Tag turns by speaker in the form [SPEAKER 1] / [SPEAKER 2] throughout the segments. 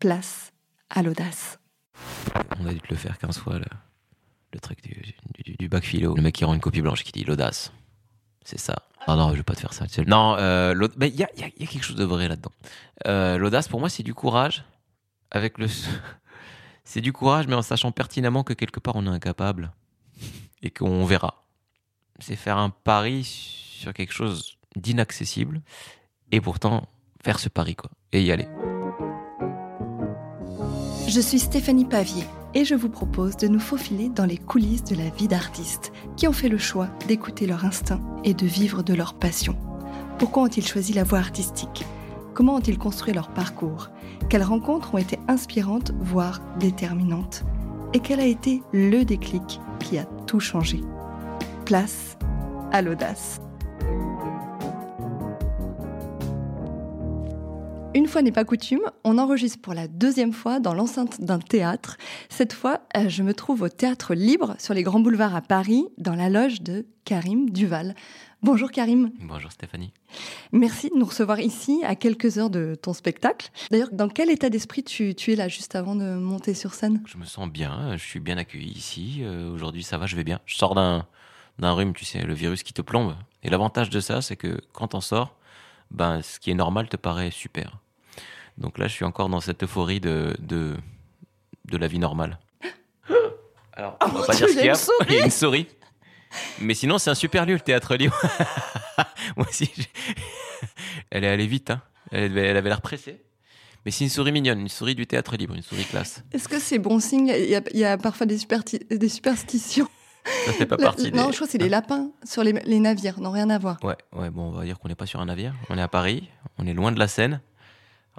[SPEAKER 1] place à l'audace.
[SPEAKER 2] On a dû te le faire 15 fois, le, le truc du, bac philo. Le mec qui rend une copie blanche qui dit l'audace. C'est ça. Non, non, je vais pas te faire ça. Non, euh, il y a quelque chose de vrai là-dedans. Euh, l'audace, pour moi, c'est du courage. Avec le. C'est du courage, mais en sachant pertinemment que quelque part on est incapable et qu'on verra. C'est faire un pari sur quelque chose d'inaccessible et pourtant faire ce pari, quoi. Et y aller.
[SPEAKER 1] Je suis Stéphanie Pavier et je vous propose de nous faufiler dans les coulisses de la vie d'artistes qui ont fait le choix d'écouter leur instinct et de vivre de leur passion. Pourquoi ont-ils choisi la voie artistique? Comment ont-ils construit leur parcours? Quelles rencontres ont été inspirantes, voire déterminantes? Et quel a été le déclic qui a tout changé? Place à l'audace. Une fois n'est pas coutume, on enregistre pour la deuxième fois dans l'enceinte d'un théâtre. Cette fois, euh, je me trouve au théâtre libre sur les grands boulevards à Paris, dans la loge de Karim Duval. Bonjour Karim,
[SPEAKER 2] Bonjour Stéphanie.
[SPEAKER 1] merci de nous recevoir ici à quelques heures de ton spectacle. D'ailleurs, dans quel état d'esprit tu, tu es là juste avant de monter sur scène?
[SPEAKER 2] Je me sens bien, je suis bien accueilli ici. Euh, Aujourd'hui, ça va, je vais bien. Je sors d'un rhume, tu sais, le virus qui te plombe. Et l'avantage de ça, c'est que quand t'en sors, ben, ce qui est normal te paraît super. Donc là, je suis encore dans cette euphorie de, de, de la vie normale. Alors, on
[SPEAKER 1] mon
[SPEAKER 2] va pas
[SPEAKER 1] Dieu,
[SPEAKER 2] dire ce qu'il y a.
[SPEAKER 1] une
[SPEAKER 2] Il y a une souris. Mais sinon, c'est un super lieu, le théâtre libre. Moi aussi, elle est allée vite. Hein. Elle, avait- elle avait l'air pressée. Mais c'est une souris mignonne, une souris du théâtre libre, une souris classe.
[SPEAKER 1] Est-ce que c'est bon signe? Il y, a, il y a parfois des, superti- des superstitions.
[SPEAKER 2] Ça fait pas
[SPEAKER 1] La-
[SPEAKER 2] partie des...
[SPEAKER 1] Non, je crois que c'est les lapins sur les, les navires, non, rien à voir.
[SPEAKER 2] Ouais, ouais, bon, on va dire qu'on n'est pas sur un navire. On est à Paris, on est loin de la Seine,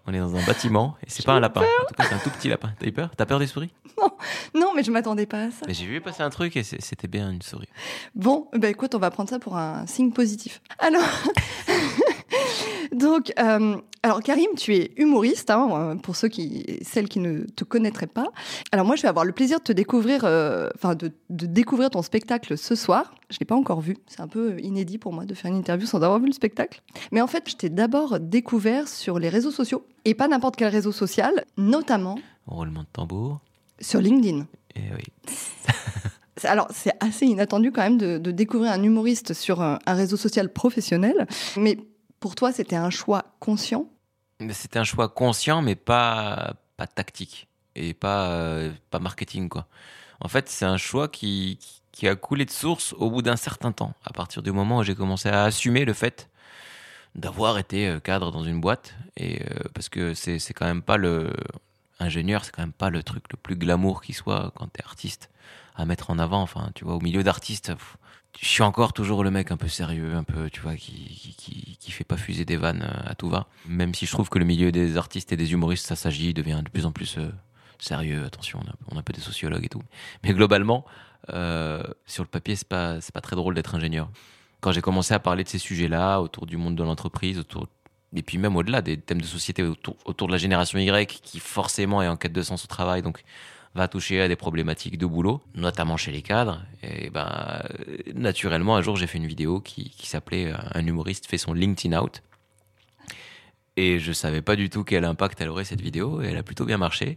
[SPEAKER 2] on est dans un bâtiment, et c'est pas un lapin. En tout cas, c'est un tout petit lapin. T'as eu peur? T'as peur des souris?
[SPEAKER 1] Non, mais je m'attendais pas à ça.
[SPEAKER 2] Mais j'ai vu passer un truc et c'était bien une souris.
[SPEAKER 1] Bon, bah écoute, on va prendre ça pour un signe positif. Alors, donc, euh, alors Karim, tu es humoriste, hein, euh, pour ceux qui, celles qui ne te connaîtraient pas. Alors moi, je vais avoir le plaisir de te découvrir, euh, enfin de, de découvrir ton spectacle ce soir. Je l'ai pas encore vu, c'est un peu inédit pour moi de faire une interview sans avoir vu le spectacle. Mais en fait, je t'ai d'abord découvert sur les réseaux sociaux et pas n'importe quel réseau social, notamment
[SPEAKER 2] Roulement de tambour.
[SPEAKER 1] sur LinkedIn.
[SPEAKER 2] Et oui.
[SPEAKER 1] Alors, c'est assez inattendu quand même de, de découvrir un humoriste sur un, un réseau social professionnel. Mais pour toi, c'était un choix conscient?
[SPEAKER 2] C'était un choix conscient, mais pas, pas tactique. Et pas, euh, pas marketing, quoi. En fait, c'est un choix qui, qui a coulé de source au bout d'un certain temps. À partir du moment où j'ai commencé à assumer le fait d'avoir été euh, cadre dans une boîte. Et, euh, parce que c'est quand même pas le. Ingénieur, c'est quand même pas le truc le plus glamour qui soit quand t'es artiste à mettre en avant. Enfin, tu vois, au milieu d'artistes, je suis encore toujours le mec un peu sérieux, un peu, tu vois, qui, qui, qui, fait pas fuser des vannes euh, à tout va. Même si je trouve que le milieu des artistes et des humoristes, ça s'agit, devient de plus en plus euh, sérieux. Attention, on a, on a un peu des sociologues et tout. Mais globalement, euh, sur le papier, c'est pas, pas très drôle d'être ingénieur. Quand j'ai commencé à parler de ces sujets-là, autour du monde de l'entreprise, autour et puis même au-delà des thèmes de société autour, autour de la génération Y qui forcément est en quête de sens au travail, donc va toucher à des problématiques de boulot, notamment chez les cadres. Et ben naturellement, un jour j'ai fait une vidéo qui, qui s'appelait euh, Un humoriste fait son LinkedIn out. Et je savais pas du tout quel impact elle aurait cette vidéo, et elle a plutôt bien marché.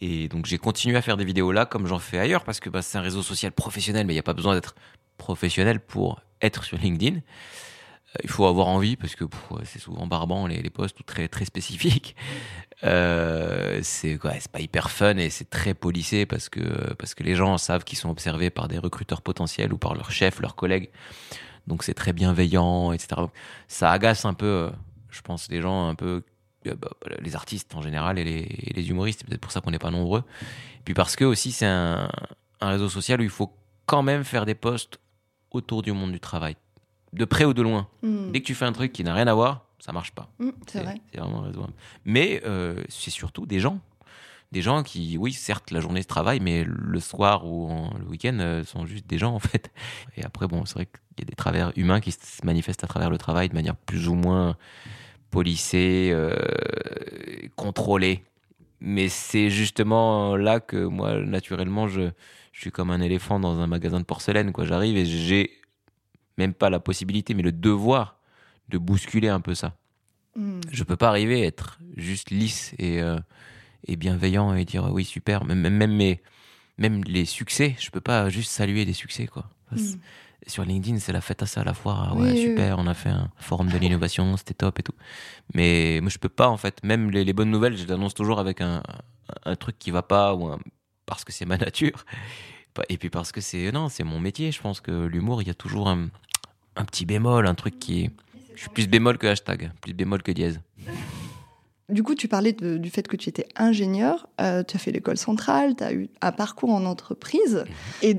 [SPEAKER 2] Et donc j'ai continué à faire des vidéos là comme j'en fais ailleurs, parce que bah, c'est un réseau social professionnel, mais il n'y a pas besoin d'être professionnel pour être sur LinkedIn. Il faut avoir envie parce que c'est souvent barbant les, les posts ou très très spécifiques. Euh, c'est pas hyper fun et c'est très policé parce que parce que les gens savent qu'ils sont observés par des recruteurs potentiels ou par leurs chefs, leurs collègues. Donc c'est très bienveillant, etc. Ça agace un peu, euh, je pense, les gens un peu, euh, bah, les artistes en général et les, et les humoristes. C'est peut-être pour ça qu'on n'est pas nombreux. Et puis parce que aussi c'est un, un réseau social où il faut quand même faire des posts autour du monde du travail, de près ou de loin.
[SPEAKER 1] Hmm.
[SPEAKER 2] Dès que tu fais un truc qui n'a rien à voir, ça marche pas.
[SPEAKER 1] Hmm, c'est vrai.
[SPEAKER 2] C'est vraiment raisonnable. Mais euh, c'est surtout des gens. Des gens qui, oui, certes, la journée se travaille, mais le soir ou en- le week-end euh, sont juste des gens, en fait. Et après, bon, c'est vrai qu'il y a des travers humains qui se manifestent à travers le travail de manière plus ou moins policée, euh, contrôlée. Mais c'est justement là que moi, naturellement, je, je suis comme un éléphant dans un magasin de porcelaine. quoi. J'arrive et j'ai même pas la possibilité, mais le devoir de bousculer un peu ça.
[SPEAKER 1] Hmm.
[SPEAKER 2] Je peux pas arriver à être juste lisse et, euh, et bienveillant et dire oui super. Même même mes même les succès, je peux pas juste saluer des succès quoi.
[SPEAKER 1] Mm.
[SPEAKER 2] Sur LinkedIn, c'est la fête à ça à la fois. Ah ouais, super, on a fait un forum de l'innovation, c'était top et tout. Mais moi, je peux pas, en fait. Même les, les bonnes nouvelles, je les annonce toujours avec un, un truc qui va pas ou parce que c'est ma nature. Et puis parce que c'est non, c'est mon métier. Je pense que l'humour, il y a toujours un, un, petit bémol, un truc qui est. Je suis plus bémol que hashtag, plus bémol que dièse.
[SPEAKER 1] Du coup, tu parlais du fait que tu étais ingénieur, euh, tu as fait l'école centrale, tu as eu un parcours en entreprise, et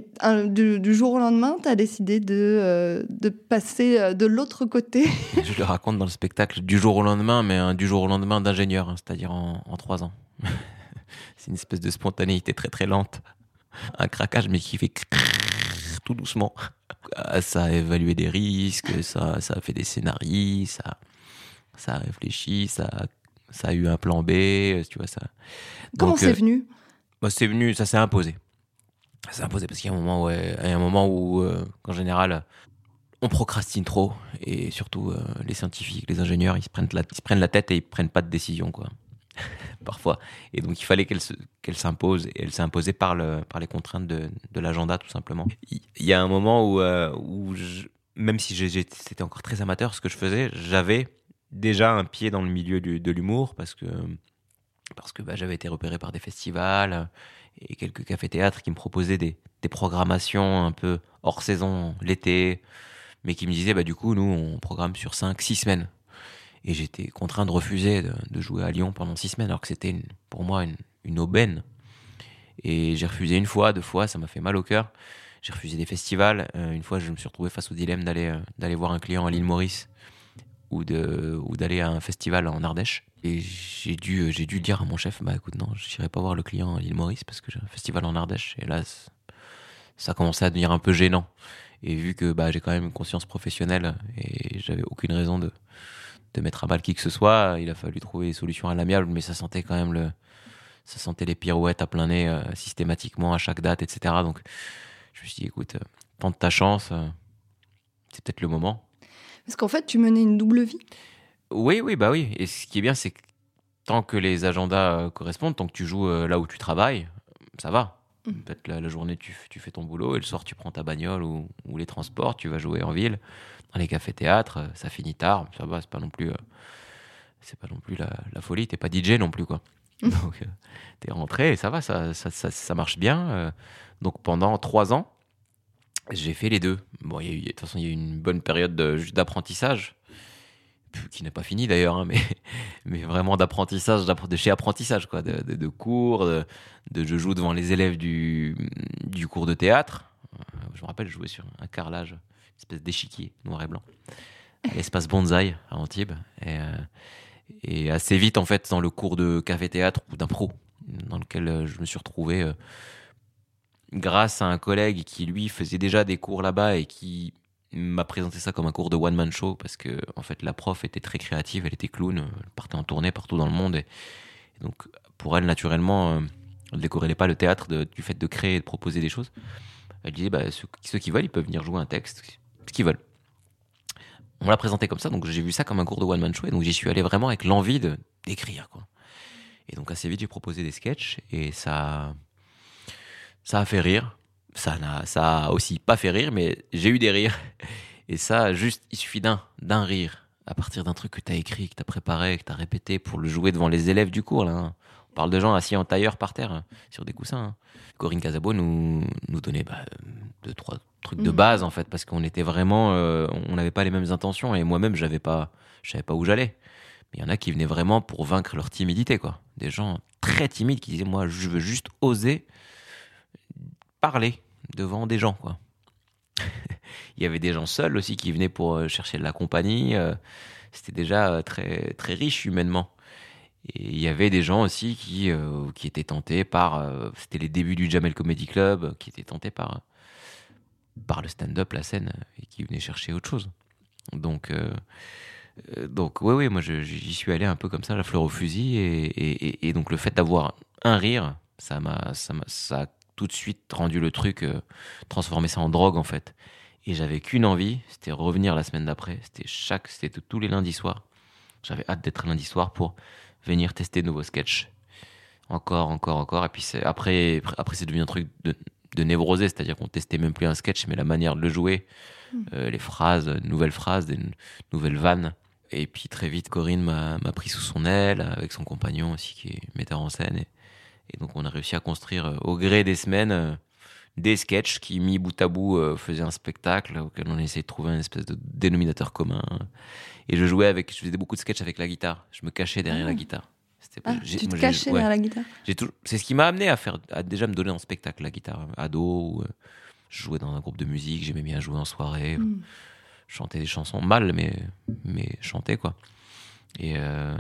[SPEAKER 1] du, jour au lendemain, tu as décidé de, euh, de passer euh, de l'autre côté.
[SPEAKER 2] Je le raconte dans le spectacle du jour au lendemain, mais du jour au lendemain d'ingénieur, hein, c'est-à-dire en, en trois ans. C'est une espèce de spontanéité très très lente. Un craquage, mais qui fait tout doucement. Ça a évalué des risques, ça, ça a fait des scénarios, ça, ça a réfléchi, ça a ça a eu un plan B, euh, tu vois ça.
[SPEAKER 1] Comment c'est euh, venu?
[SPEAKER 2] bah, C'est venu, ça s'est imposé. Ça s'est imposé parce qu'il y a un moment, ouais, il y a un moment où, euh, en général, on procrastine trop et surtout les scientifiques, les ingénieurs, ils se prennent la, ils se prennent la tête et ils prennent pas de décision, quoi. Parfois. Et donc il fallait qu'elle qu'elle s'impose et elle s'est imposée par le par les contraintes de, de l'agenda tout simplement. Il y a un moment où où même si c'était encore très amateur ce que je faisais, j'avais déjà un pied dans le milieu de l'humour parce que, parce que bah, j'avais été repéré par des festivals et quelques cafés-théâtres qui me proposaient des, des, programmations un peu hors saison l'été, mais qui me disaient bah, du coup, nous, on programme sur 5-6 semaines. Et j'étais contraint de refuser de, jouer à Lyon pendant 6 semaines, alors que c'était pour moi une, aubaine. Et j'ai refusé une fois, deux fois, ça m'a fait mal au cœur. J'ai refusé des festivals. Euh, une fois, je me suis retrouvé face au dilemme d'aller euh, voir un client à l'île Maurice ou de ou d'aller à un festival en Ardèche. Et j'ai dû j'ai dû dire à mon chef bah écoute non, je n'irai pas voir le client à l'île Maurice parce que j'ai un festival en Ardèche. Et là, ça commençait à devenir un peu gênant. Et vu que bah j'ai quand même une conscience professionnelle et j'avais aucune raison de de mettre à mal qui que ce soit, il a fallu trouver des solutions à l'amiable, mais ça sentait quand même le ça sentait les pirouettes à plein nez euh, systématiquement à chaque date, etc. Donc je me suis dit écoute, euh, tente ta chance, euh, c'est peut-être le moment.
[SPEAKER 1] Parce qu'en fait, tu menais une double vie.
[SPEAKER 2] Oui, oui, bah oui. Et ce qui est bien, c'est que tant que les agendas euh, correspondent, tant que tu joues là où tu travailles, ça va. Mm. Peut-être la, journée, tu, tu, fais ton boulot et le soir, tu prends ta bagnole ou, ou les transports, tu vas jouer en ville, les cafés-théâtres, euh, ça finit tard, ça va, c'est pas non plus, c'est pas non plus la, la folie, t'es pas DJ non plus, quoi. Donc, t'es rentré et ça va, ça, ça, ça, ça marche bien. donc, pendant trois ans, j'ai fait les deux. Bon, il y a eu, de toute façon, il y a eu une bonne période d'apprentissage, qui n'est pas fini d'ailleurs, hein, mais, mais vraiment d'apprentissage, de chez apprentissage, quoi, de, de, cours, de, je joue devant les élèves du, du cours de théâtre. Euh, je me rappelle, je jouais sur un carrelage, espèce d'échiquier noir et blanc, à l'espace Bonsaï à Antibes. Et, euh, et, assez vite, en fait, dans le cours de café-théâtre ou d'impro, dans lequel euh, je me suis retrouvé grâce à un collègue qui lui faisait déjà des cours là-bas et qui m'a présenté ça comme un cours de one man show parce que en fait la prof était très créative, elle était clown, elle partait en tournée partout dans le monde et, donc pour elle naturellement euh, elle décorrélait pas le théâtre du fait de créer et de proposer des choses. Elle disait bah, ceux, qui veulent ils peuvent venir jouer un texte, ce qu'ils veulent. On l'a présenté comme ça donc j'ai vu ça comme un cours de one man show et donc j'y suis allé vraiment avec l'envie de d'écrire quoi. Et donc assez vite j'ai proposé des sketchs et ça ça a fait rire. Ça n'a, ça a aussi pas fait rire, mais j'ai eu des rires. Et ça, juste, il suffit d'un, d'un rire à partir d'un truc que tu as écrit, que tu as préparé, que tu as répété pour le jouer devant les élèves du cours. Là, hein. On parle de gens assis en tailleur par terre, hein, sur des coussins. Hein. Corinne Casabo nous, nous donnait bah, deux, trois trucs de mm. base, en fait, parce qu'on était vraiment. Euh, on n'avait pas les mêmes intentions, et moi-même, j'avais pas, je savais pas où j'allais. Mais il y en a qui venaient vraiment pour vaincre leur timidité, quoi. Des gens très timides qui disaient Moi, je veux juste oser parler devant des gens, quoi. il y avait des gens seuls aussi qui venaient pour euh, chercher de la compagnie. Euh, c'était déjà très, très riche humainement. Et il y avait des gens aussi qui, qui étaient tentés par. C'était les débuts du Jamel Comedy Club, qui étaient tentés par, par le stand-up, la scène, et qui venaient chercher autre chose. Donc, donc oui, oui, moi j'y suis allé un peu comme ça, la fleur au fusil. Et, donc le fait d'avoir un rire, ça m'a ça, ça tout de suite rendu le truc, euh, transformer ça en drogue en fait. Et j'avais qu'une envie, c'était revenir la semaine d'après. C'était chaque, c'était tous les lundis soirs. J'avais hâte d'être lundi soir pour venir tester de nouveaux sketchs. encore, encore, encore. Et puis après, après c'est devenu un truc de, de névrosé, c'est-à-dire qu'on testait même plus un sketch, mais la manière de le jouer, hmm. euh, les phrases, nouvelles phrases, des nouvelles vannes. Et puis très vite, Corinne m'a pris sous son aile, avec son compagnon aussi, qui est metteur en scène. Et, donc on a réussi à construire euh, au gré des semaines euh, des sketchs qui, mis bout à bout, faisaient un spectacle auquel on essayait de trouver un espèce de dénominateur commun. Et je jouais avec, je faisais beaucoup de sketchs avec la guitare. Je me cachais derrière la ah. guitare.
[SPEAKER 1] Ah, tu te cachais derrière la guitare
[SPEAKER 2] C'est ce qui m'a amené à faire, à déjà me donner en spectacle la guitare. Ado, euh, je jouais dans un groupe de musique, j'aimais bien jouer en soirée, hmm. chanter des chansons mal, mais mais chanter quoi. Et euh,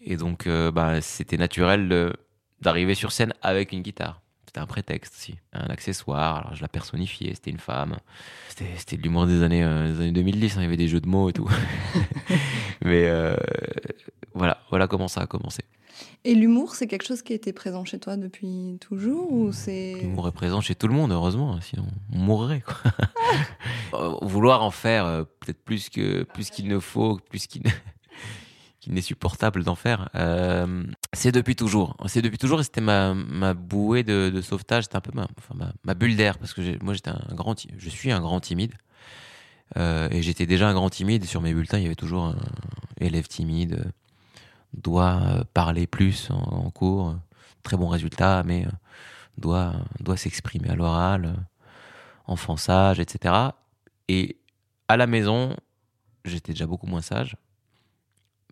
[SPEAKER 2] et donc euh, bah, c'était naturel d'arriver sur scène avec une guitare. C'était un prétexte aussi, un accessoire. Alors je la personnifiais, c'était une femme. C'était de l'humour des années, des années 2010, hein, il y avait des jeux de mots et tout. mais voilà, voilà comment ça a commencé.
[SPEAKER 1] Et l'humour, c'est quelque chose qui été présent chez toi depuis toujours ou c'est
[SPEAKER 2] L'humour est présent chez tout le monde, heureusement, sinon on mourrait. Quoi. Euh, vouloir en faire euh, peut-être plus que plus qu'il ne faut, plus qu'il n'est supportable d'en faire. Euh, c'est depuis toujours. C'est depuis toujours et c'était ma, bouée de, sauvetage. C'était un peu ma, bulle d'air parce que moi j'étais un grand, je suis un grand timide. et j'étais déjà un grand timide. sur mes bulletins, il y avait toujours un élève timide doit euh, parler plus en, cours, très bon résultat, mais euh, doit, doit s'exprimer à l'oral, euh, enfant sage, etc. Et à la maison, j'étais déjà beaucoup moins sage,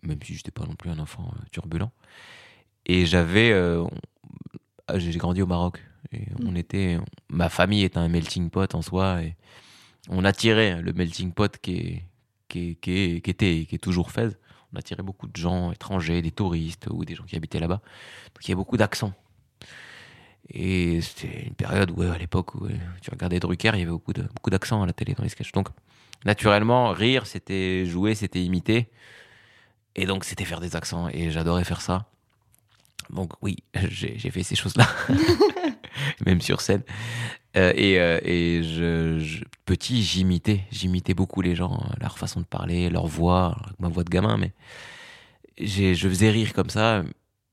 [SPEAKER 2] même si je n'étais pas non plus un enfant turbulent. Et j'avais. j'ai grandi au Maroc. Et on mm. était. Ma famille est un melting pot en soi. Et on attirait le melting pot qui, qui, qui, qui était, qui est toujours fait on attirait beaucoup de gens étrangers, des touristes ou des gens qui habitaient là-bas. Donc il y a beaucoup d'accents. Et c'était une période où, à l'époque, où tu regardais Drucker, il y avait beaucoup, de, beaucoup d'accents à la télé dans les sketchs. Donc, naturellement, rire, c'était jouer, c'était imiter. Et donc, c'était faire des accents. Et j'adorais faire ça. Donc, oui, j'ai, fait ces choses-là. Même sur scène. Euh, et, euh, et je, petit, j'imitais, j'imitais beaucoup les gens, leur façon de parler, leur voix, ma voix de gamin, mais je faisais rire comme ça,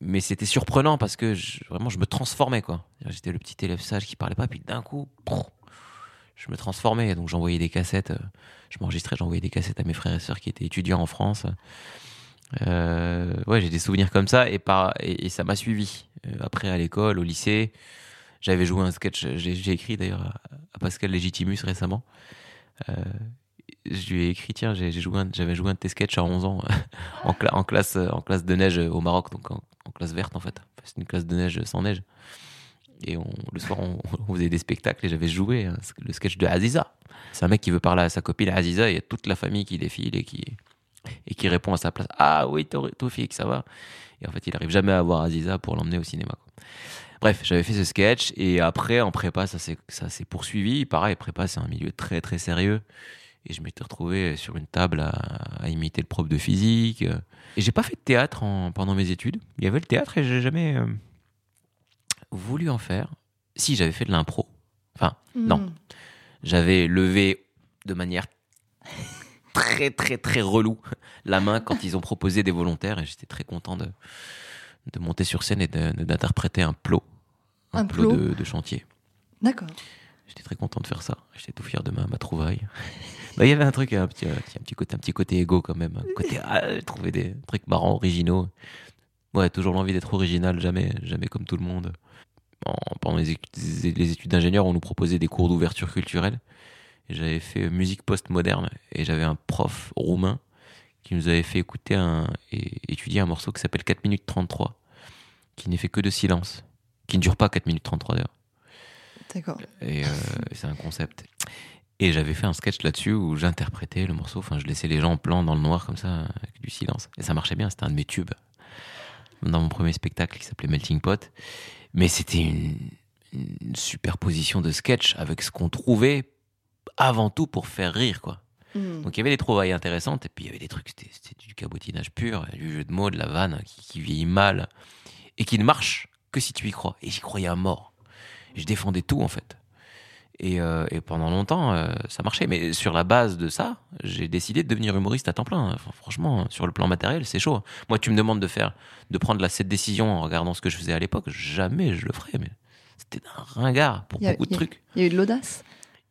[SPEAKER 2] mais c'était surprenant parce que vraiment je me transformais quoi. J'étais le petit élève sage qui parlait pas, puis d'un coup, je me transformais. Donc j'envoyais des cassettes, euh, je m'enregistrais, j'envoyais des cassettes à mes frères et sœurs qui étaient étudiants en France. Euh, ouais, j'ai des souvenirs comme ça et, par, et ça m'a suivi. Après à l'école, au lycée, j'avais joué un sketch, j'ai écrit d'ailleurs à, Pascal Legitimus récemment. Euh, je lui ai écrit, tiens, j'avais joué, joué un de tes sketchs à 11 ans en, classe, en classe de neige au Maroc, donc en, classe verte en fait. C'est une classe de neige sans neige. Et le soir, on, faisait des spectacles et j'avais joué le sketch de Aziza. C'est un mec qui veut parler à sa copine Aziza et il y a toute la famille qui défile et qui, et qui répond à sa place. Ah oui, Tofik, ça va. Et en fait, il arrive jamais à voir Aziza pour l'emmener au cinéma. Bref, j'avais fait ce sketch et après en prépa ça s'est poursuivi. Pareil, prépa c'est un milieu très très sérieux et je m'étais retrouvé sur une table à, imiter le prof de physique. Et j'ai pas fait de théâtre pendant mes études. Il y avait le théâtre et j'ai jamais euh, voulu en faire. Si j'avais fait de l'impro, enfin non, hmm. j'avais levé de manière très très très relou la main quand ils ont proposé des volontaires et j'étais très content de, de monter sur scène et d'interpréter un plot un, plot, de, chantier.
[SPEAKER 1] D'accord.
[SPEAKER 2] J'étais très content de faire ça. J'étais tout fier de ma, ma trouvaille. Bah, il y avait un truc, un petit, un petit côté, un petit côté égo quand même. Un côté, ah, trouver des trucs marrants, originaux. Ouais, toujours l'envie d'être original, jamais, jamais comme tout le monde. pendant les, les études d'ingénieur, on nous proposait des cours d'ouverture culturelle. J'avais fait musique post-moderne et j'avais un prof roumain qui nous avait fait écouter un, et étudier un morceau qui s'appelle 4 minutes 33, qui n'est fait que de silence qui ne dure pas 4 minutes 33 heures.
[SPEAKER 1] D'accord.
[SPEAKER 2] Et euh, c'est un concept. Et j'avais fait un sketch là-dessus où j'interprétais le morceau, enfin je laissais les gens en plan dans le noir comme ça, avec du silence. Et ça marchait bien, c'était un de mes tubes. Dans mon premier spectacle qui s'appelait Melting Pot. Mais c'était une, superposition de sketch avec ce qu'on trouvait avant tout pour faire rire, quoi. Hmm. Donc il y avait des trouvailles intéressantes, et puis il y avait des trucs, c'était du cabotinage pur, du jeu de mots, de la vanne qui, qui vieillit mal, et qui ne marche que si tu y crois. Et j'y croyais à mort. Je défendais tout, en fait. Et, euh, et pendant longtemps, euh, ça marchait. Mais sur la base de ça, j'ai décidé de devenir humoriste à temps plein. Enfin, franchement, sur le plan matériel, c'est chaud. Moi, tu me demandes de faire, de prendre la, cette décision en regardant ce que je faisais à l'époque, jamais je le ferais. Mais c'était un ringard pour
[SPEAKER 1] a-
[SPEAKER 2] beaucoup de trucs.
[SPEAKER 1] Il y a eu de l'audace?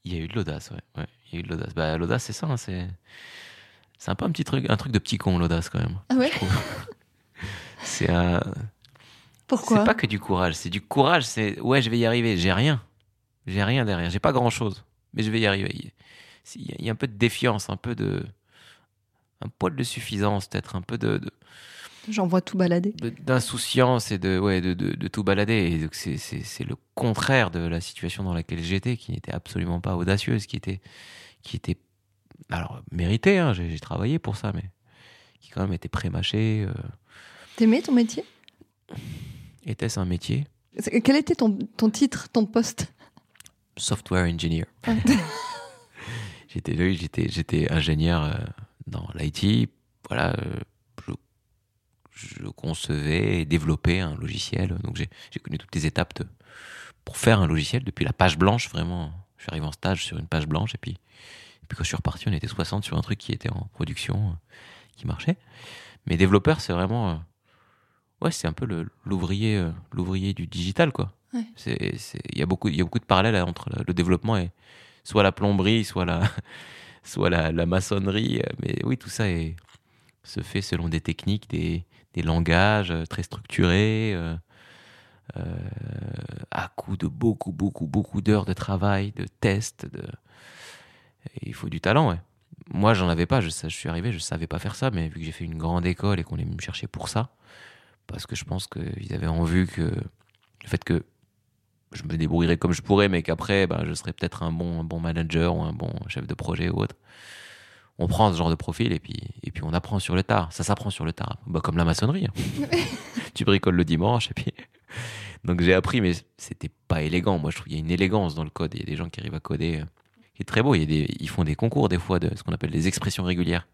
[SPEAKER 2] Il y a eu de l'audace, ouais. ouais. Il y a eu de l'audace. Bah, l'audace, c'est ça. hein, c'est, c'est un peu un petit truc, un truc de petit con, l'audace, quand même.
[SPEAKER 1] Ah ouais
[SPEAKER 2] C'est un,
[SPEAKER 1] Pourquoi
[SPEAKER 2] C'est pas que du courage, c'est du courage, c'est ouais, je vais y arriver, j'ai rien. J'ai rien derrière, j'ai pas grand chose, mais je vais y arriver. Il y a- un peu de défiance, un peu de. un poil de suffisance, peut-être, un peu de, de-
[SPEAKER 1] J'en vois tout balader.
[SPEAKER 2] de- d'insouciance et de, ouais, de, de, de tout balader. Et c'est, c'est, c'est le contraire de la situation dans laquelle j'étais, qui n'était absolument pas audacieuse, qui était. Qui était alors, méritée, hein, j'ai, travaillé pour ça, mais qui quand même était prémâché. Euh,
[SPEAKER 1] T'aimais ton métier?
[SPEAKER 2] Était-ce un métier?
[SPEAKER 1] Quel était ton, ton titre, ton poste?
[SPEAKER 2] Software engineer.
[SPEAKER 1] Ah.
[SPEAKER 2] j'étais j'étais ingénieur euh, dans l'IT. Voilà, euh, je, concevais et développais un logiciel. Donc j'ai connu toutes les étapes de- pour faire un logiciel depuis la page blanche vraiment. Je suis arrivé en stage sur une page blanche et puis et puis quand je suis reparti, on était 60 sur un truc qui était en production, euh, qui marchait. Mais développeur, c'est vraiment euh, ouais, c'est un peu l'ouvrier euh, l'ouvrier du digital quoi.
[SPEAKER 1] Ouais.
[SPEAKER 2] Il y a beaucoup y a beaucoup de parallèles entre le, le développement et soit la plomberie, soit la soit la, la maçonnerie. Mais oui, tout ça est, se fait selon des techniques, des, des langages euh, très structurés, euh, euh, à coup de beaucoup, beaucoup, beaucoup d'heures de travail, de tests. De... il faut du talent, ouais. Moi, j'en avais pas. Je suis arrivé, je savais pas faire ça, mais vu que j'ai fait une grande école et qu'on est venu me chercher pour ça, parce que je pense qu'ils avaient en vue que le fait que je me débrouillerais comme je pourrais, mais qu'après, ben, je serais peut-être un bon, un bon manager ou un bon chef de projet ou autre. On prend ce genre de profil et puis, et puis on apprend sur le tard. Ça s'apprend sur le tard. Bah, comme la maçonnerie. hein. tu bricoles le dimanche et puis. Donc j'ai appris, mais c'était pas élégant. Moi, je trouve qu'il y a une élégance dans le code. Il y a des gens qui arrivent à coder. euh, qui est très beau. Il y a des, ils font des concours des fois de ce qu'on appelle des expressions régulières.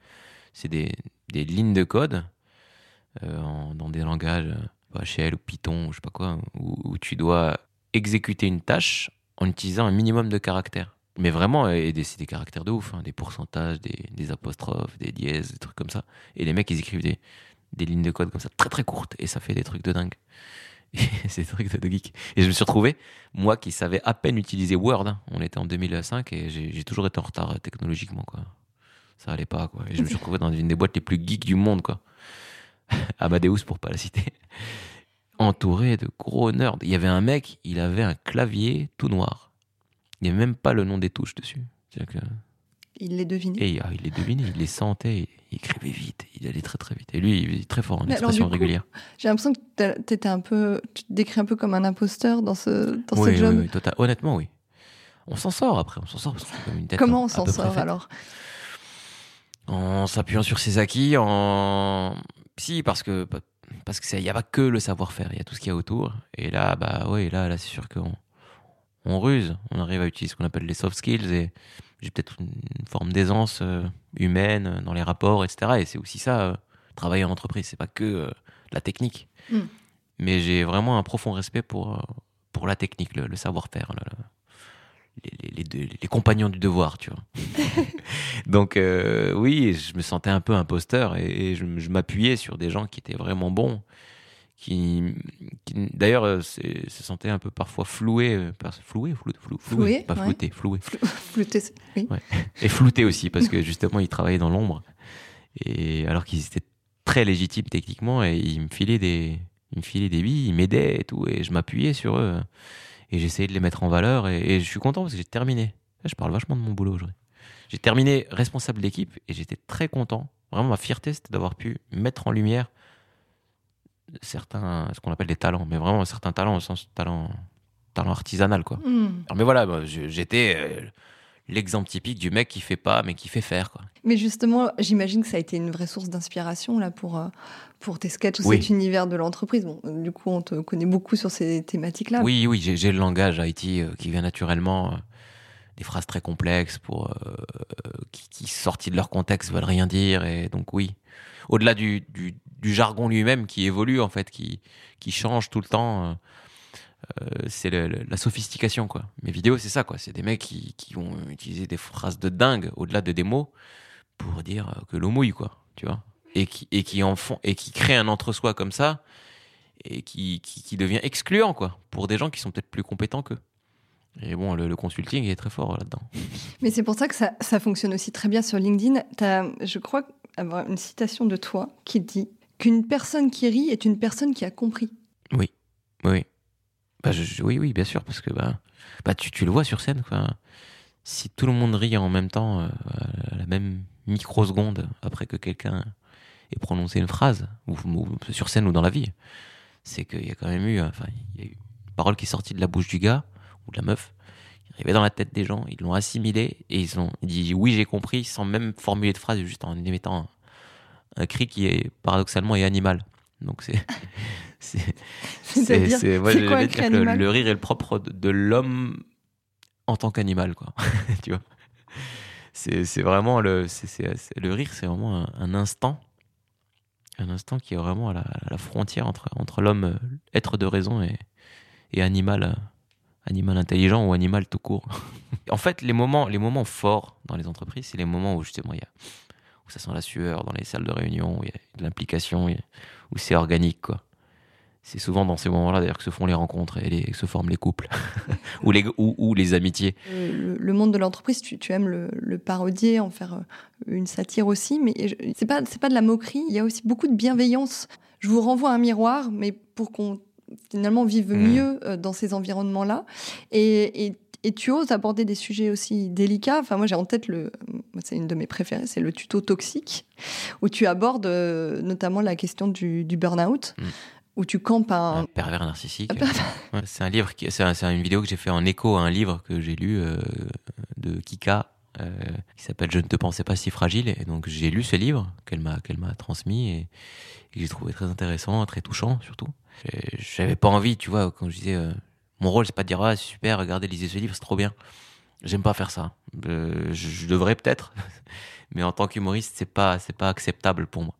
[SPEAKER 2] C'est des, des lignes de code euh, en- dans des langages euh, HL ou Python ou je sais pas quoi, où, où tu dois exécuter une tâche en utilisant un minimum de caractères. Mais vraiment, et des, c'est des caractères de ouf, hein, des pourcentages, des, des apostrophes, des dièses, des trucs comme ça. Et les mecs, ils écrivent des, des lignes de code comme ça, très très courtes, et ça fait des trucs de dingue. C'est des trucs de, geek. Et je me suis retrouvé, moi qui savais à peine utiliser Word, hein, on était en 2005, et j'ai j'ai toujours été en retard euh, technologiquement, quoi. Ça allait pas, quoi. Et je me suis retrouvé dans une des boîtes les plus geeks du monde, quoi. Amadeus, pour pas la citer entouré de gros nerds. Il y avait un mec, il avait un clavier tout noir. Il n'y avait même pas le nom des touches dessus. Que-
[SPEAKER 1] Il les devinait.
[SPEAKER 2] Et ah, il les devinait, il les sentait, il, il écrivait vite, il allait très très vite. Et lui, il est très fort en expression régulière.
[SPEAKER 1] J'ai l'impression que t'étais un peu. Tu te décris un peu comme un imposteur dans ce, dans
[SPEAKER 2] Oui,
[SPEAKER 1] ce job.
[SPEAKER 2] oui, oui, total- Honnêtement, oui. On s'en sort après, on s'en sort parce qu'on a comme une tête
[SPEAKER 1] Comment
[SPEAKER 2] à-
[SPEAKER 1] on s'en sort alors?
[SPEAKER 2] En s'appuyant sur ses acquis, en. Si, parce que. Parce qu'il n'y a pas que le savoir-faire, il y a tout ce qu'il y a autour. Et là, bah oui, là, là c'est sûr qu'on on ruse. On arrive à utiliser ce qu'on appelle les soft skills et j'ai peut-être une, forme d'aisance euh, humaine euh, dans les rapports, etc. Et c'est aussi ça, euh, travailler en entreprise. C'est pas que la technique.
[SPEAKER 1] Mm.
[SPEAKER 2] Mais j'ai vraiment un profond respect pour, pour la technique, le, le savoir-faire. le- le- les, les- les deux- les compagnons du devoir, tu vois. Donc euh, oui, je me sentais un peu imposteur et, et je, m- je m'appuyais sur des gens qui étaient vraiment bons, qui, qui, d'ailleurs euh, se sentaient un peu parfois floués, euh, par- floués, flou, flou- pas
[SPEAKER 1] ouais.
[SPEAKER 2] floutés, floués,
[SPEAKER 1] Flouter, c'est- oui.
[SPEAKER 2] et floutés aussi parce que justement ils travaillaient dans l'ombre et alors qu'ils étaient très légitimes techniquement et ils me filaient des, me des billes, ils m'aidaient et tout et je m'appuyais sur eux et j'essayais de les mettre en valeur et, et je suis content parce que j'ai terminé. Là, je parle vachement de mon boulot aujourd'hui. J'ai terminé responsable d'équipe et j'étais très content. Vraiment, ma fierté, c'était d'avoir pu mettre en lumière certains, ce qu'on appelle des talents, mais vraiment certains talents au sens talent, talent artisanal, quoi.
[SPEAKER 1] Hmm.
[SPEAKER 2] Alors, mais voilà, je- j'étais euh, l'exemple typique du mec qui fait pas, mais qui fait faire, quoi.
[SPEAKER 1] Mais justement, j'imagine que ça a été une vraie source d'inspiration là pour, euh, pour tes sketchs ou
[SPEAKER 2] Oui.
[SPEAKER 1] cet univers de l'entreprise. Bon, du coup, on te connaît beaucoup sur ces thématiques-là.
[SPEAKER 2] Oui, oui, j'ai le langage IT euh, qui vient naturellement. des phrases très complexes pour euh, qui, qui sorties de leur contexte veulent rien dire et donc oui au-delà du, du, du jargon lui-même qui évolue en fait qui qui change tout le temps euh, c'est la sophistication, quoi. Mes vidéos, c'est ça, quoi. C'est des mecs qui, qui vont utiliser des phrases de dingue au-delà de des mots pour dire que l'eau mouille, quoi. Tu vois et qui, et qui en font, et qui créent un entre-soi comme ça et qui, qui, devient excluant, quoi, pour des gens qui sont peut-être plus compétents qu'eux. Et bon, le, consulting est très fort là-dedans.
[SPEAKER 1] Mais c'est pour ça que ça, ça, fonctionne aussi très bien sur LinkedIn. As, je crois avoir une citation de toi qui dit qu'une personne qui rit est une personne qui a compris.
[SPEAKER 2] Oui, oui. Bah, oui, oui, bien sûr, parce que bah, bah tu, le vois sur scène. Si tout le monde rit en même temps, euh, à la même microseconde, après que quelqu'un ait prononcé une phrase, ou, sur scène ou dans la vie, c'est qu'il y a quand même eu, enfin, il y a eu une parole qui est sortie de la bouche du gars ou de la meuf, il arrivait dans la tête des gens, ils l'ont assimilé et ils ont dit oui, j'ai compris, sans même formuler de phrase, juste en émettant un cri qui est paradoxalement est animal. Donc c'est.
[SPEAKER 1] C'est
[SPEAKER 2] le, le, rire est le propre de, l'homme en tant qu'animal, quoi. tu vois C'est vraiment le. le rire, c'est vraiment un, instant. Un instant qui est vraiment à la, frontière entre, entre l'homme, euh, être de raison, et, et animal, euh, animal intelligent ou animal tout court. en fait, les moments, les moments forts dans les entreprises, c'est les moments où justement il y a où ça sent la sueur dans les salles de réunion, où il y a de l'implication, où c'est organique, quoi. C'est souvent dans ces moments-là d'ailleurs que se font les rencontres et les, se forment les couples ou, les, ou, les amitiés.
[SPEAKER 1] Le, monde de l'entreprise, tu, aimes le, parodier, en faire euh, une satire aussi, mais c'est pas c'est pas de la moquerie. Il y a aussi beaucoup de bienveillance. Je vous renvoie un miroir, mais pour qu'on finalement vive mmh. mieux euh, dans ces environnements-là. Et, et et tu oses aborder des sujets aussi délicats. Enfin, moi, j'ai en tête le, c'est une de mes préférées, c'est le tuto toxique, où tu abordes euh, notamment la question du, burn-out. Mm. Où tu campes un...
[SPEAKER 2] un pervers narcissique. c'est un livre, qui, c'est, une vidéo que j'ai fait en écho à un livre que j'ai lu euh, de Kika, euh, qui s'appelle Je ne te pensais pas si fragile. Et donc j'ai lu ce livre qu'elle m'a qu'elle m'a transmis et, et j'ai trouvé très intéressant, très touchant surtout. J'avais pas envie, tu vois, quand je disais mon rôle, c'est pas de dire, ah, super, regardez, lisez ce livre, c'est trop bien. J'aime pas faire ça. Euh, je, devrais peut-être, mais en tant qu'humoriste, c'est pas, c'est pas acceptable pour moi.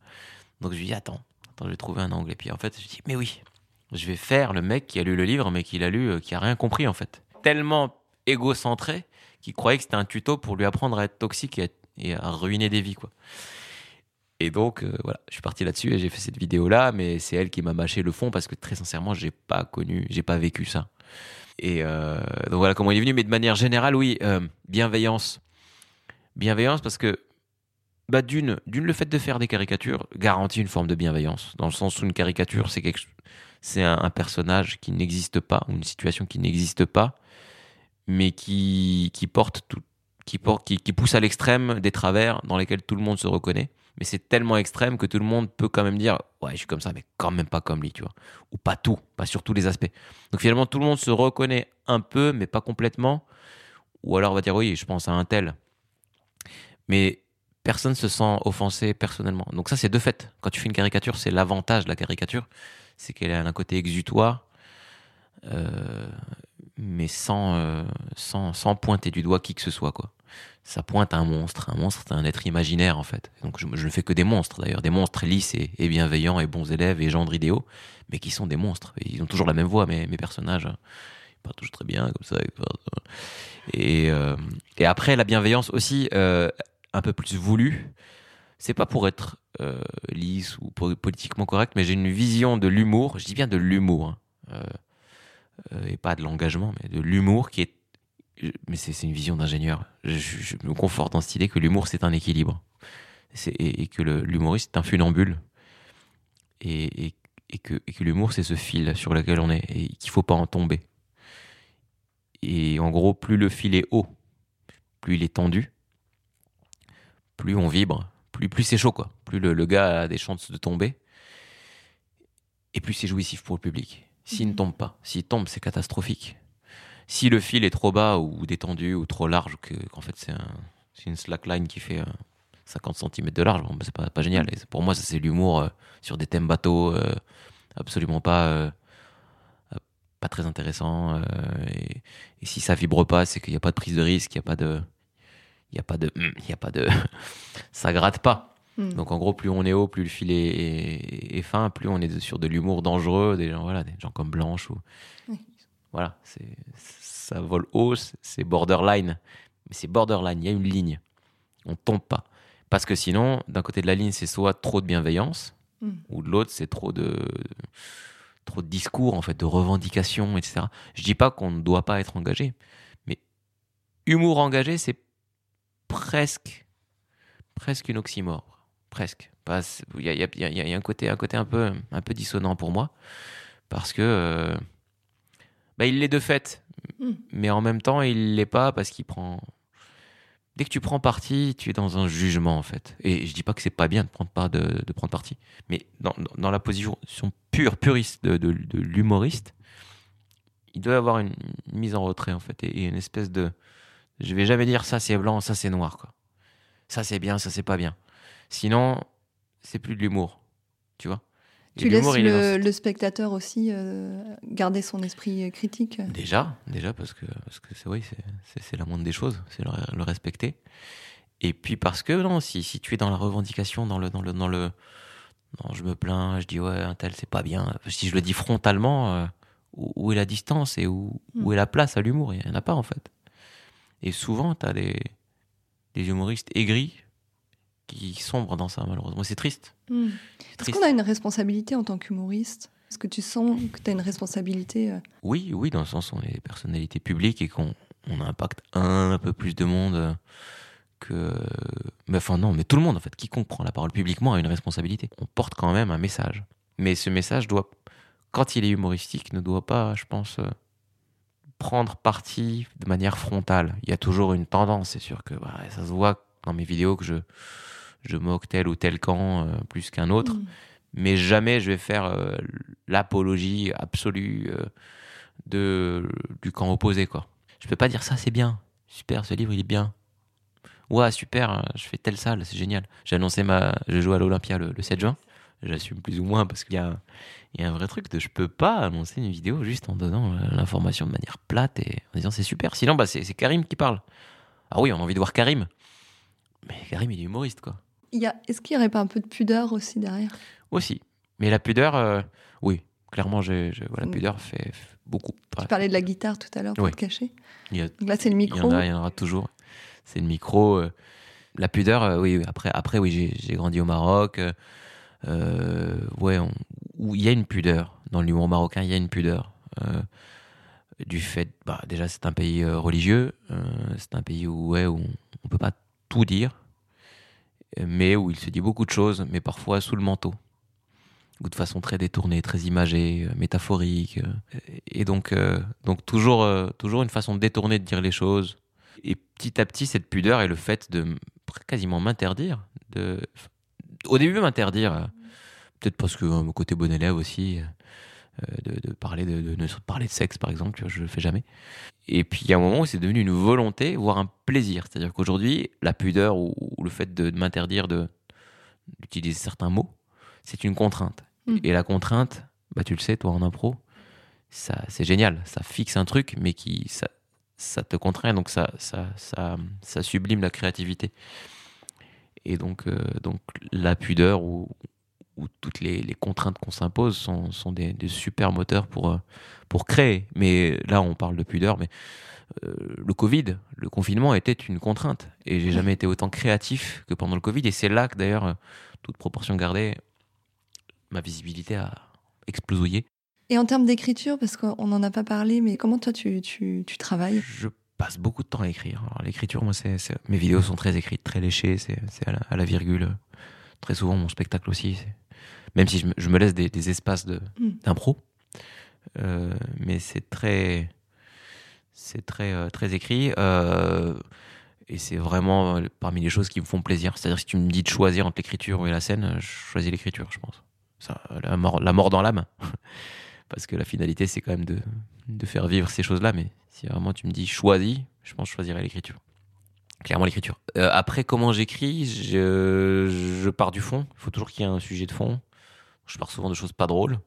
[SPEAKER 2] Donc je lui dis, attends, attends, je vais trouver un angle. Et puis en fait, je dis, mais oui, je vais faire le mec qui a lu le livre, mais qui l'a lu, euh, qui a rien compris en fait. Tellement égocentré qu'il croyait que c'était un tuto pour lui apprendre à être toxique et à, ruiner des vies, quoi. Et donc, euh, voilà, je suis parti là-dessus et j'ai fait cette vidéo-là, mais c'est elle qui m'a mâché le fond parce que très sincèrement, j'ai pas connu, j'ai pas vécu ça. Et euh, donc voilà comment il est venu. Mais de manière générale, oui, euh, bienveillance. Bienveillance parce que, bah, d'une, d'une, le fait de faire des caricatures garantit une forme de bienveillance. Dans le sens où une caricature, c'est quelque c'est un, personnage qui n'existe pas, ou une situation qui n'existe pas, mais qui, qui porte tout, qui, porte, qui, qui pousse à l'extrême des travers dans lesquels tout le monde se reconnaît mais c'est tellement extrême que tout le monde peut quand même dire ouais je suis comme ça mais quand même pas comme lui tu vois. Ou pas tout pas sur tous les aspects. Donc finalement tout le monde se reconnaît un peu mais pas complètement. Ou alors on va dire oui je pense à un tel. Mais personne se sent offensé personnellement. Donc ça c'est de fait. Quand tu fais une caricature c'est l'avantage de la caricature. C'est qu'elle a un côté exutoire euh, mais sans, euh, sans, sans pointer du doigt qui que ce soit quoi ça pointe un monstre. Un monstre, c'est un être imaginaire, en fait. Donc, je, ne fais que des monstres, d'ailleurs. Des monstres lisses et, bienveillants et bons élèves et gendres idéaux, mais qui sont des monstres. ils ont toujours la même voix, mes, personnages. Ils parlent toujours très bien, comme ça. Et, euh, et après, la bienveillance aussi, euh, un peu plus voulue. C'est pas pour être euh, lisse ou politiquement correct, mais j'ai une vision de l'humour. Je dis bien de l'humour. Hein. et pas de l'engagement, mais de l'humour qui est mais c'est une vision d'ingénieur. Je, me conforte dans cette idée que l'humour, c'est un équilibre. Et, et, que l'humoriste est un funambule. Et, et que, que l'humour, c'est ce fil sur lequel on est. Et qu'il ne faut pas en tomber. Et en gros, plus le fil est haut, plus il est tendu, plus on vibre, plus, plus c'est chaud, quoi. Plus le, le, gars a des chances de tomber. Et plus c'est jouissif pour le public. S'il ne mhm. tombe pas, s'il tombe, c'est catastrophique si le fil est trop bas ou détendu ou trop large, qu'en fait c'est un, une slackline qui fait 50 euh, cm de large, bon, bah, c'est pas, pas génial. Et pour moi, ça c'est l'humour euh, sur des thèmes bateaux, euh, absolument pas, pas très intéressant. Et, si ça vibre pas, c'est qu'il n'y a pas de prise de risque, il n'y a pas de. Il n'y a pas de. Il y a pas de. ça gratte pas. Hmm. Donc en gros, plus on est haut, plus le fil est, fin, plus on est sur de l'humour dangereux, des gens, voilà, des gens comme Blanche ou voilà, ça vole haut, c'est borderline. Mais c'est borderline, il y a une ligne. On tombe pas. Parce que sinon, d'un côté de la ligne, c'est soit trop de bienveillance,
[SPEAKER 1] Mm.
[SPEAKER 2] ou de l'autre, c'est trop de trop de discours en fait, de revendications, etc. Je dis pas qu'on ne doit pas être engagé, mais humour engagé, c'est presque presque une oxymore, presque. Il y a, y a- il y a- il y a un côté un côté un peu un peu dissonant pour moi parce que euh, bah, il l'est de fait,
[SPEAKER 1] Mm.
[SPEAKER 2] mais en même temps il l'est pas parce qu'il prend. Dès que tu prends parti, tu es dans un jugement en fait. Et je dis pas que c'est pas bien de prendre pas de, de prendre parti, mais dans, dans- dans la position pure puriste de, de- de l'humoriste, il doit y avoir une, une mise en retrait en fait et, et une espèce de, je vais jamais dire ça c'est blanc, ça c'est noir quoi. Ça c'est bien, ça c'est pas bien. Sinon, c'est plus de l'humour, tu vois.
[SPEAKER 1] Tu laisses le, spectateur aussi euh, garder son esprit euh, critique?
[SPEAKER 2] Déjà, déjà parce que parce que c'est oui, c'est- la moindre des choses, c'est le, le respecter. Et puis parce que non, si, si tu es dans la revendication, dans le dans le dans le non, je me plains, je dis ouais, un tel c'est pas bien. Si je le dis frontalement, euh, où, où est la distance et où, où
[SPEAKER 1] Mm.
[SPEAKER 2] est la place à l'humour? Il y en a pas en fait. Et souvent, tu as des des humoristes aigris qui sombrent dans ça malheureusement. C'est triste.
[SPEAKER 1] Mm.
[SPEAKER 2] C'est
[SPEAKER 1] Est-ce qu'on a une responsabilité en tant qu'humoriste? Est-ce que tu sens que tu as une responsabilité euh,
[SPEAKER 2] Oui, oui, dans le sens où on est des personnalités publiques et qu'on on impacte un peu plus de monde que. Mais enfin, non, mais tout le monde, en fait, quiconque prend la parole publiquement a une responsabilité. On porte quand même un message. Mais ce message doit, quand il est humoristique, ne doit pas, je pense, euh, prendre parti de manière frontale. Il y a toujours une tendance, c'est sûr que bah, ça se voit dans mes vidéos que je, je moque tel ou tel camp euh, plus qu'un autre
[SPEAKER 1] mm.
[SPEAKER 2] mais jamais je vais faire euh, l'apologie absolue euh, de, du camp opposé. Quoi. Je peux pas dire ça, c'est bien. Super, ce livre, il est bien. Ouais, super, euh, je fais telle salle, c'est génial. J'ai annoncé ma. Je joue à l'Olympia le, le 7 juin. J'assume plus ou moins parce qu'il y a, il y a un vrai truc de je peux pas annoncer une vidéo juste en donnant l'information de manière plate et en disant c'est super. Sinon, bah, c'est c'est Karim qui parle. Ah oui, on a envie de voir Karim. Mais Karim, il est humoriste, quoi.
[SPEAKER 1] Est-ce qu'il n'y aurait pas un peu de pudeur aussi derrière?
[SPEAKER 2] Aussi. Mais la pudeur, euh, oui, clairement, j'ai- voilà, la
[SPEAKER 1] Mm.
[SPEAKER 2] pudeur fait, fait beaucoup.
[SPEAKER 1] Tu parlais de la guitare tout à l'heure pour
[SPEAKER 2] Oui.
[SPEAKER 1] te cacher.
[SPEAKER 2] Il y, a-
[SPEAKER 1] Donc là, c'est le
[SPEAKER 2] il y
[SPEAKER 1] micro.
[SPEAKER 2] en a, il y en aura toujours. C'est le micro. euh, la pudeur, euh, oui, après, après oui, j'ai, grandi au Maroc. ouais, on- où il y a une pudeur. Dans l'humour marocain, il y a une pudeur. du fait, bah, déjà, c'est un pays religieux. c'est un pays où, ouais, où on, on peut pas tout dire. Mais où il se dit beaucoup de choses, mais parfois sous le manteau. Ou de façon très détournée, très imagée, euh, métaphorique. euh, et donc, euh, donc toujours, toujours une façon détournée de dire les choses. Et petit à petit, cette pudeur et le fait de quasiment m'interdire, de, au début m'interdire, peut-être parce que mon côté bon élève aussi, de, de parler de, de, de parler de sexe par exemple, vois, je le fais jamais. Et puis il y a un moment où c'est devenu une volonté, voire un plaisir. C'est-à-dire qu'aujourd'hui, la pudeur ou, ou le fait de, m'interdire d'utiliser certains mots, c'est une contrainte.
[SPEAKER 1] Mm.
[SPEAKER 2] Et la contrainte, bah tu le sais, toi en impro, ça c'est génial, ça fixe un truc, mais qui ça, ça te contraint, donc ça, ça, ça, ça sublime la créativité. Et donc, euh, donc la pudeur ou, ou toutes les, les contraintes qu'on s'impose sont, sont des, des super moteurs pour, euh, pour créer. Mais là, on parle de pudeur, mais euh, le Covid, le confinement était une contrainte. Et j'ai jamais été autant créatif que pendant le Covid. Et c'est là que d'ailleurs, euh, toute proportion gardée, ma visibilité a explosé.
[SPEAKER 1] Et en termes d'écriture, parce qu'on n'en a pas parlé, mais comment toi tu, tu, tu travailles?
[SPEAKER 2] Je passe beaucoup de temps à écrire. L'écriture, moi, c'est, mes vidéos sont très écrites, très léchées, c'est, à, la, à la virgule. Très souvent, mon spectacle aussi. Même si je me, je me laisse des, des espaces de,
[SPEAKER 1] Mm.
[SPEAKER 2] d'impro, Euh, mais c'est très, c'est très, euh, très écrit. euh, et c'est vraiment parmi les choses qui me font plaisir. C'est-à-dire, si tu me dis de choisir entre l'écriture et la scène, je choisis l'écriture, je pense. Ça, la, mort, la mort dans l'âme. Parce que la finalité, c'est quand même de, de faire vivre ces choses-là. Mais si vraiment tu me dis choisis, je pense que je choisirais l'écriture. Clairement l'écriture. Euh, après, comment j'écris je, je pars du fond. Il faut toujours qu'il y ait un sujet de fond. Je pars souvent de choses pas drôles.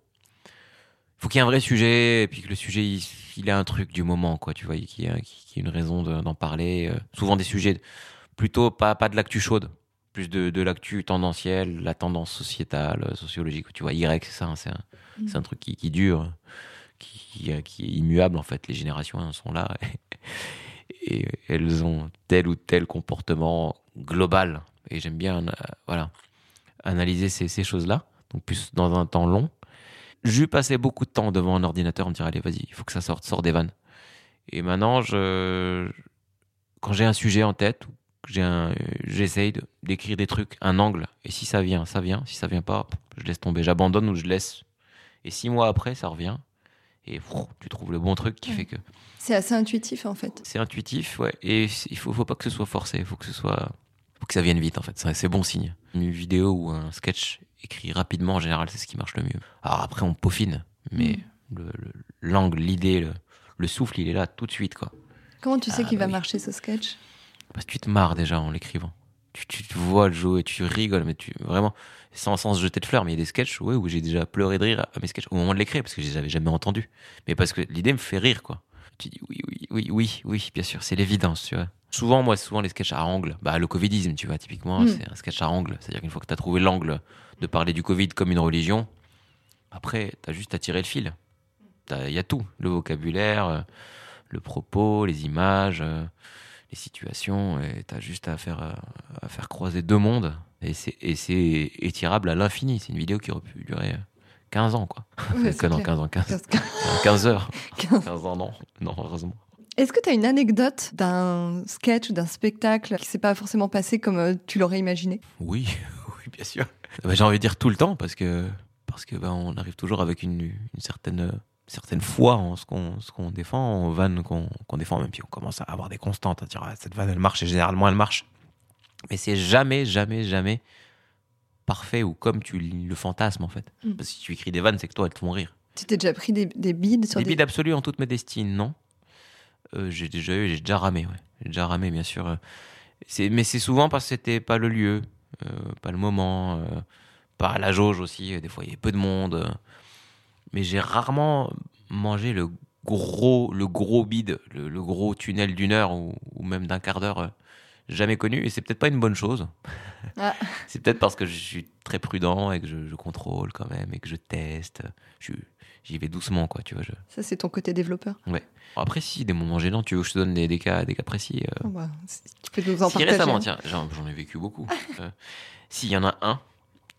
[SPEAKER 2] Il faut qu'il y ait un vrai sujet, et puis que le sujet, il, il ait un truc du moment, quoi, tu vois, qu'il y ait, qu'il y ait une raison de- d'en parler. Euh, souvent des sujets plutôt pas, pas de l'actu chaude, plus de, de l'actu tendancielle, la tendance sociétale, sociologique, tu vois, Y, c'est ça, hein, c'est un,
[SPEAKER 1] Mm.
[SPEAKER 2] c'est un truc qui, qui dure, qui, qui, est immuable en fait. Les générations sont là et, elles ont tel ou tel comportement global. Et j'aime bien voilà, analyser ces, choses-là, donc plus dans un temps long. Je passais beaucoup de temps devant un ordinateur, on me dire allez vas-y, il faut que ça sorte, sort des vannes. Et maintenant, quand j'ai un sujet en tête, j'essaye d'écrire des trucs, un angle. Et si ça vient, ça vient. Si ça vient pas, je laisse tomber. J'abandonne ou je laisse. Et six mois après, ça revient. Et tu trouves le bon truc qui fait que.
[SPEAKER 1] C'est assez intuitif en fait.
[SPEAKER 2] C'est intuitif, ouais. Et il faut, faut pas que ce soit forcé. Il faut que ce soit, faut que ça vienne vite en fait. C'est bon signe. Une vidéo ou un sketch écrit rapidement en général, c'est ce qui marche le mieux. Alors après, on peaufine, mais mm. l'angle, l'idée, le, souffle, il est là tout de suite quoi.
[SPEAKER 1] Comment tu sais ah, qu'il va bah marcher ce sketch?
[SPEAKER 2] Parce que tu te marres déjà en l'écrivant. Tu, tu, vois le jeu et tu rigoles, mais tu vraiment sans, sans se jeter de fleurs. Mais il y a des sketchs où j'ai déjà pleuré de rire à mes sketchs au moment de l'écrire parce que je les avais jamais entendus. Mais parce que l'idée me fait rire, quoi. Tu dis oui, oui, oui, oui, oui, bien sûr, c'est l'évidence, tu vois. Souvent, moi, souvent les sketchs à angle, bah, le Covidisme, tu vois, typiquement, mm. c'est un sketch à angle. C'est-à-dire qu'une fois que tu as trouvé l'angle de parler du Covid comme une religion, après, tu as juste à tirer le fil. Il y a tout, le vocabulaire, euh, le propos, les images, euh, les situations, et tu as juste à faire, euh, à faire croiser deux mondes. Et c'est étirable à l'infini. C'est une vidéo qui aurait pu durer 15 ans, quoi. que non, 15 ans, 15, 15 heures. 15 ans, non, non, heureusement.
[SPEAKER 1] Est-ce que tu as une anecdote d'un sketch ou d'un spectacle qui s'est pas forcément passé comme euh, tu l'aurais imaginé?
[SPEAKER 2] Oui, oui, bien sûr. Bah, j'ai envie de dire tout le temps parce que parce que bah, on arrive toujours avec une, une certaine certaine foi en ce qu'on ce qu'on défend, en vanne qu'on défend, même si on commence à avoir des constantes, à dire ah, cette vanne elle marche et généralement elle marche. Mais c'est jamais, jamais, jamais parfait ou comme tu le fantasmes en fait. Mm. Parce que si tu écris des vannes, c'est que toi elles te font rire.
[SPEAKER 1] Tu t'es déjà pris des, des bides sur
[SPEAKER 2] des, des bides absolus en toute modestie, non. Euh, j'ai déjà eu, j'ai déjà ramé, ouais. J'ai déjà ramé, bien sûr. mais c'est souvent parce que c'était pas le lieu, euh, pas le moment, euh, pas la jauge aussi. Des fois, il y avait peu de monde mais j'ai rarement mangé le gros, le gros bide, le, gros tunnel d'une heure ou, même d'un quart d'heure. Euh, jamais connu et c'est peut-être pas une bonne chose. Ah. c'est peut-être parce que je suis très prudent et que je, contrôle quand même et que je teste. J'y vais doucement, quoi, tu vois. Je...
[SPEAKER 1] Ça, c'est ton côté développeur.
[SPEAKER 2] Ouais. Après, si, des moments gênants, tu veux que je te donne des, cas, des cas précis euh...
[SPEAKER 1] oh bah, Tu peux nous en si partager.
[SPEAKER 2] récemment, tiens, j'en ai vécu beaucoup. euh, S'il y en a un,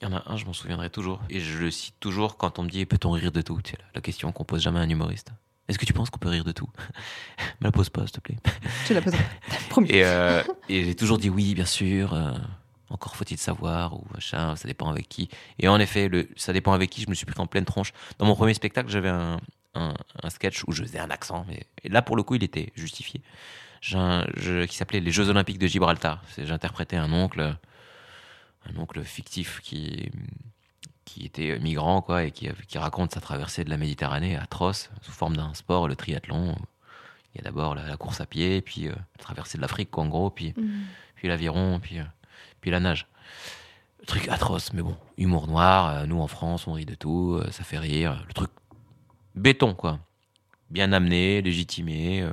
[SPEAKER 2] il y en a un, je m'en souviendrai toujours. Et je le cite toujours quand on me dit peut-on rire de tout? C'est la question qu'on pose jamais à un humoriste. Est-ce que tu penses qu'on peut rire de tout? Me la pose pas, s'il te plaît.
[SPEAKER 1] Tu la poserai. Promis.
[SPEAKER 2] Et, euh, et j'ai toujours dit oui, bien sûr. Euh, encore faut-il savoir ou machin. Ça dépend avec qui. Et en effet, le, ça dépend avec qui. Je me suis pris en pleine tronche. Dans mon premier spectacle, j'avais un, un, sketch où je faisais un accent. Mais, et là, pour le coup, il était justifié. Un, qui s'appelait Les Jeux Olympiques de Gibraltar. J'interprétais un oncle un oncle fictif qui, qui était migrant quoi, et qui, qui raconte sa traversée de la Méditerranée atroce, sous forme d'un sport, le triathlon. Il y a d'abord la, course à pied, puis euh, la traversée de l'Afrique, en gros, puis, mm. puis l'aviron, puis, euh, puis la nage. Le truc atroce, mais bon, humour noir. Euh, nous, en France, on rit de tout, ça fait rire. Le truc béton, quoi. Bien amené, légitimé.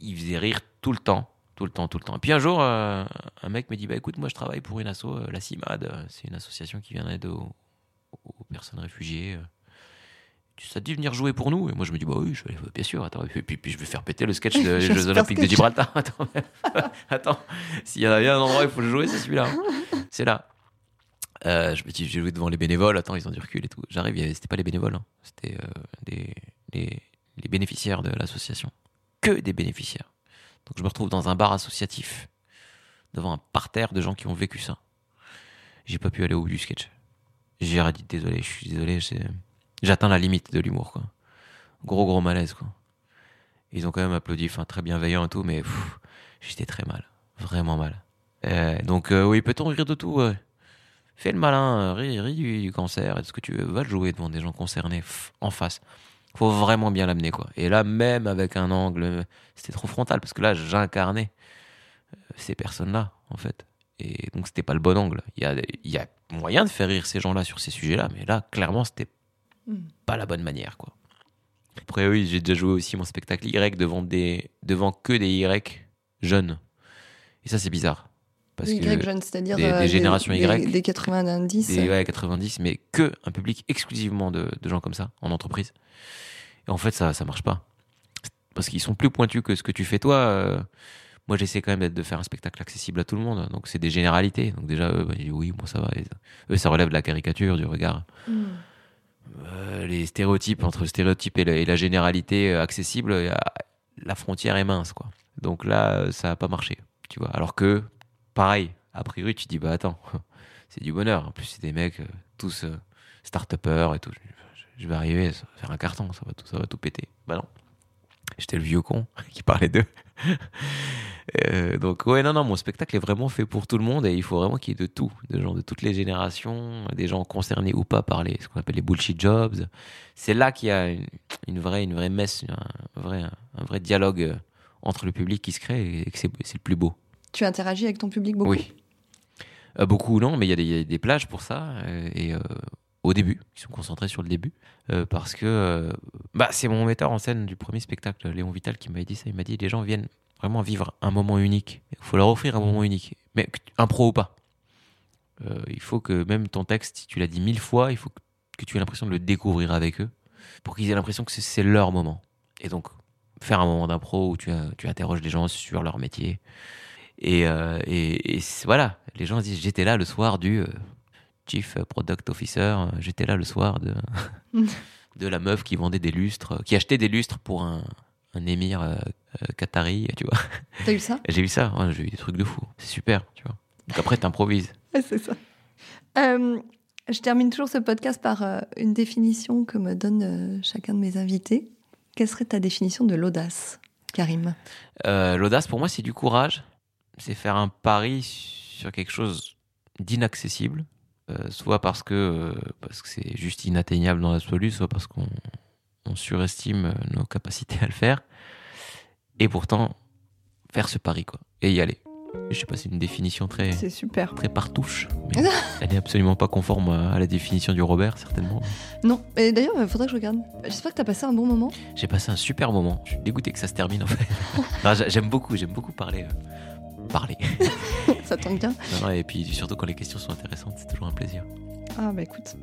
[SPEAKER 2] il faisait rire tout le temps tout le temps, tout le temps. Et puis un jour, euh, un mec me dit bah écoute, moi je travaille pour une asso, euh, la CIMAD, euh, c'est une association qui vient d'aide aux, personnes réfugiées. Ça te dit venir jouer pour nous Et moi je me dis bah oui, je vais, bien sûr. Attends, et puis, puis, je vais faire péter le sketch des Jeux Olympiques de Gibraltar. attends, attends s'il y en a bien un endroit où il faut le jouer, c'est celui-là. C'est là. je me dis, j'ai joué devant les bénévoles. Attends, ils ont du recul et tout. J'arrive, c'était pas les bénévoles, hein. c'était des, les bénéficiaires de l'association. Que des bénéficiaires. Donc je me retrouve dans un bar associatif, devant un parterre de gens qui ont vécu ça. J'ai pas pu aller au bout du sketch. J'ai dit désolé, je suis désolé, j'atteins la limite de l'humour. Gros gros malaise. Ils ont quand même applaudi, très bienveillant et tout, mais j'étais très mal, vraiment mal. Euh, donc euh, oui, peut-on rire de tout Fais le malin, ris, ris du, cancer et de ce que tu veux. Va le jouer devant des gens concernés en face faut vraiment bien l'amener quoi. Et là même avec un angle, c'était trop frontal parce que là j'incarnais euh, ces personnes-là en fait. Et donc c'était pas le bon angle. Il y a, il y a moyen de faire rire ces gens-là sur ces sujets-là, mais là clairement c'était hmm. pas la bonne manière quoi. Après oui, j'ai déjà joué aussi mon spectacle Y devant des devant que des Y jeunes. Et ça c'est bizarre.
[SPEAKER 1] Parce y jeunes, c'est-à-dire
[SPEAKER 2] des, euh, générations Y.
[SPEAKER 1] Des, 90.
[SPEAKER 2] Des, ouais, 90, mais que un public exclusivement de, de gens comme ça en entreprise. Et en fait, ça, ça marche pas. Parce qu'ils sont plus pointus que ce que tu fais toi. Euh, moi, j'essaie quand même de faire un spectacle accessible à tout le monde. Donc, c'est des généralités. Donc, déjà, eux, bah, ils disent, oui, moi, ça va. Et eux, ça relève de la caricature, du regard.
[SPEAKER 1] Hmm.
[SPEAKER 2] Euh, les stéréotypes, entre le stéréotype et la, et la généralité accessible, la frontière est mince, quoi. Donc là, ça n'a pas marché, tu vois. Alors que, pareil, a priori, tu dis, bah attends, c'est du bonheur. En plus, c'est des mecs, euh, tous euh, start-upers et tout. Je, vais arriver, ça va faire un carton, ça va tout, ça va tout péter. Bah non. J'étais le vieux con qui parlait d'eux. Euh, donc ouais non non mon spectacle est vraiment fait pour tout le monde et il faut vraiment qu'il y ait de tout de gens de toutes les générations des gens concernés ou pas par les ce qu'on appelle les bullshit jobs c'est là qu'il y a une, vraie une vraie messe un vrai un vrai dialogue entre le public qui se crée et que c'est le plus beau
[SPEAKER 1] Tu interagis avec ton public beaucoup
[SPEAKER 2] oui. Euh, beaucoup non mais il y, a des- plages pour ça euh, et euh, au début ils sont concentrés sur le début euh, parce que bah c'est mon metteur en scène du premier spectacle Léon Vital qui m'avait dit ça. Il m'a dit les gens viennent vraiment vivre un moment unique. Il faut leur offrir un moment unique. Mais impro ou pas. Il faut que même ton texte si tu l'as dit mille fois il faut que, tu aies l'impression de le découvrir avec eux pour qu'ils aient l'impression que c'est- leur moment. Et donc faire un moment d'impro où tu, tu interroges les gens sur leur métier et, euh, et, et c'est- voilà, les gens disent j'étais là le soir du euh, Chief Product Officer, euh, j'étais là le soir de, de la meuf qui vendait des lustres, qui achetait des lustres pour un, un émir euh, euh, qatari, tu vois.
[SPEAKER 1] T'as eu ça?
[SPEAKER 2] J'ai vu ça, ouais, j'ai vu des trucs de fou, c'est super, tu vois. Donc après, t'improvises.
[SPEAKER 1] Ouais, c'est ça. Euh, je termine toujours ce podcast par une définition que me donne chacun de mes invités. Quelle serait ta définition de l'audace, Karim?
[SPEAKER 2] L'audace, pour moi, c'est du courage. C'est faire un pari sur quelque chose d'inaccessible, euh, soit parce que euh, parce que c'est juste inatteignable dans l'absolu, soit parce qu'on on surestime euh, nos capacités à le faire. Et pourtant, faire ce pari, quoi. Et y aller. Je sais pas, c'est une définition très,
[SPEAKER 1] C'est super.
[SPEAKER 2] très partouche, mais elle est absolument pas conforme à la définition du Robert, certainement.
[SPEAKER 1] Non, et d'ailleurs, il faudrait que je regarde. J'espère que t'as passé un bon moment.
[SPEAKER 2] J'ai passé un super moment. Je suis dégoûté que ça se termine, en fait. Non, J'aime beaucoup, j'aime beaucoup parler. euh, parler.
[SPEAKER 1] ça tombe bien.
[SPEAKER 2] Non, non, et puis surtout quand les questions sont intéressantes, c'est toujours un plaisir.
[SPEAKER 1] Ah bah écoute.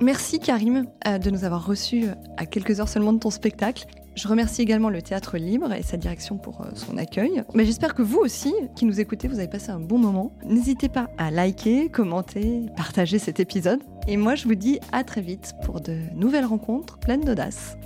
[SPEAKER 1] Merci Karim euh, de nous avoir reçus euh, à quelques heures seulement de ton spectacle. Je remercie également le Théâtre Libre et sa direction pour euh, son accueil. Mais j'espère que vous aussi, qui nous écoutez, vous avez passé un bon moment. N'hésitez pas à liker, commenter, partager cet épisode. Et moi, je vous dis à très vite pour de nouvelles rencontres pleines d'audace.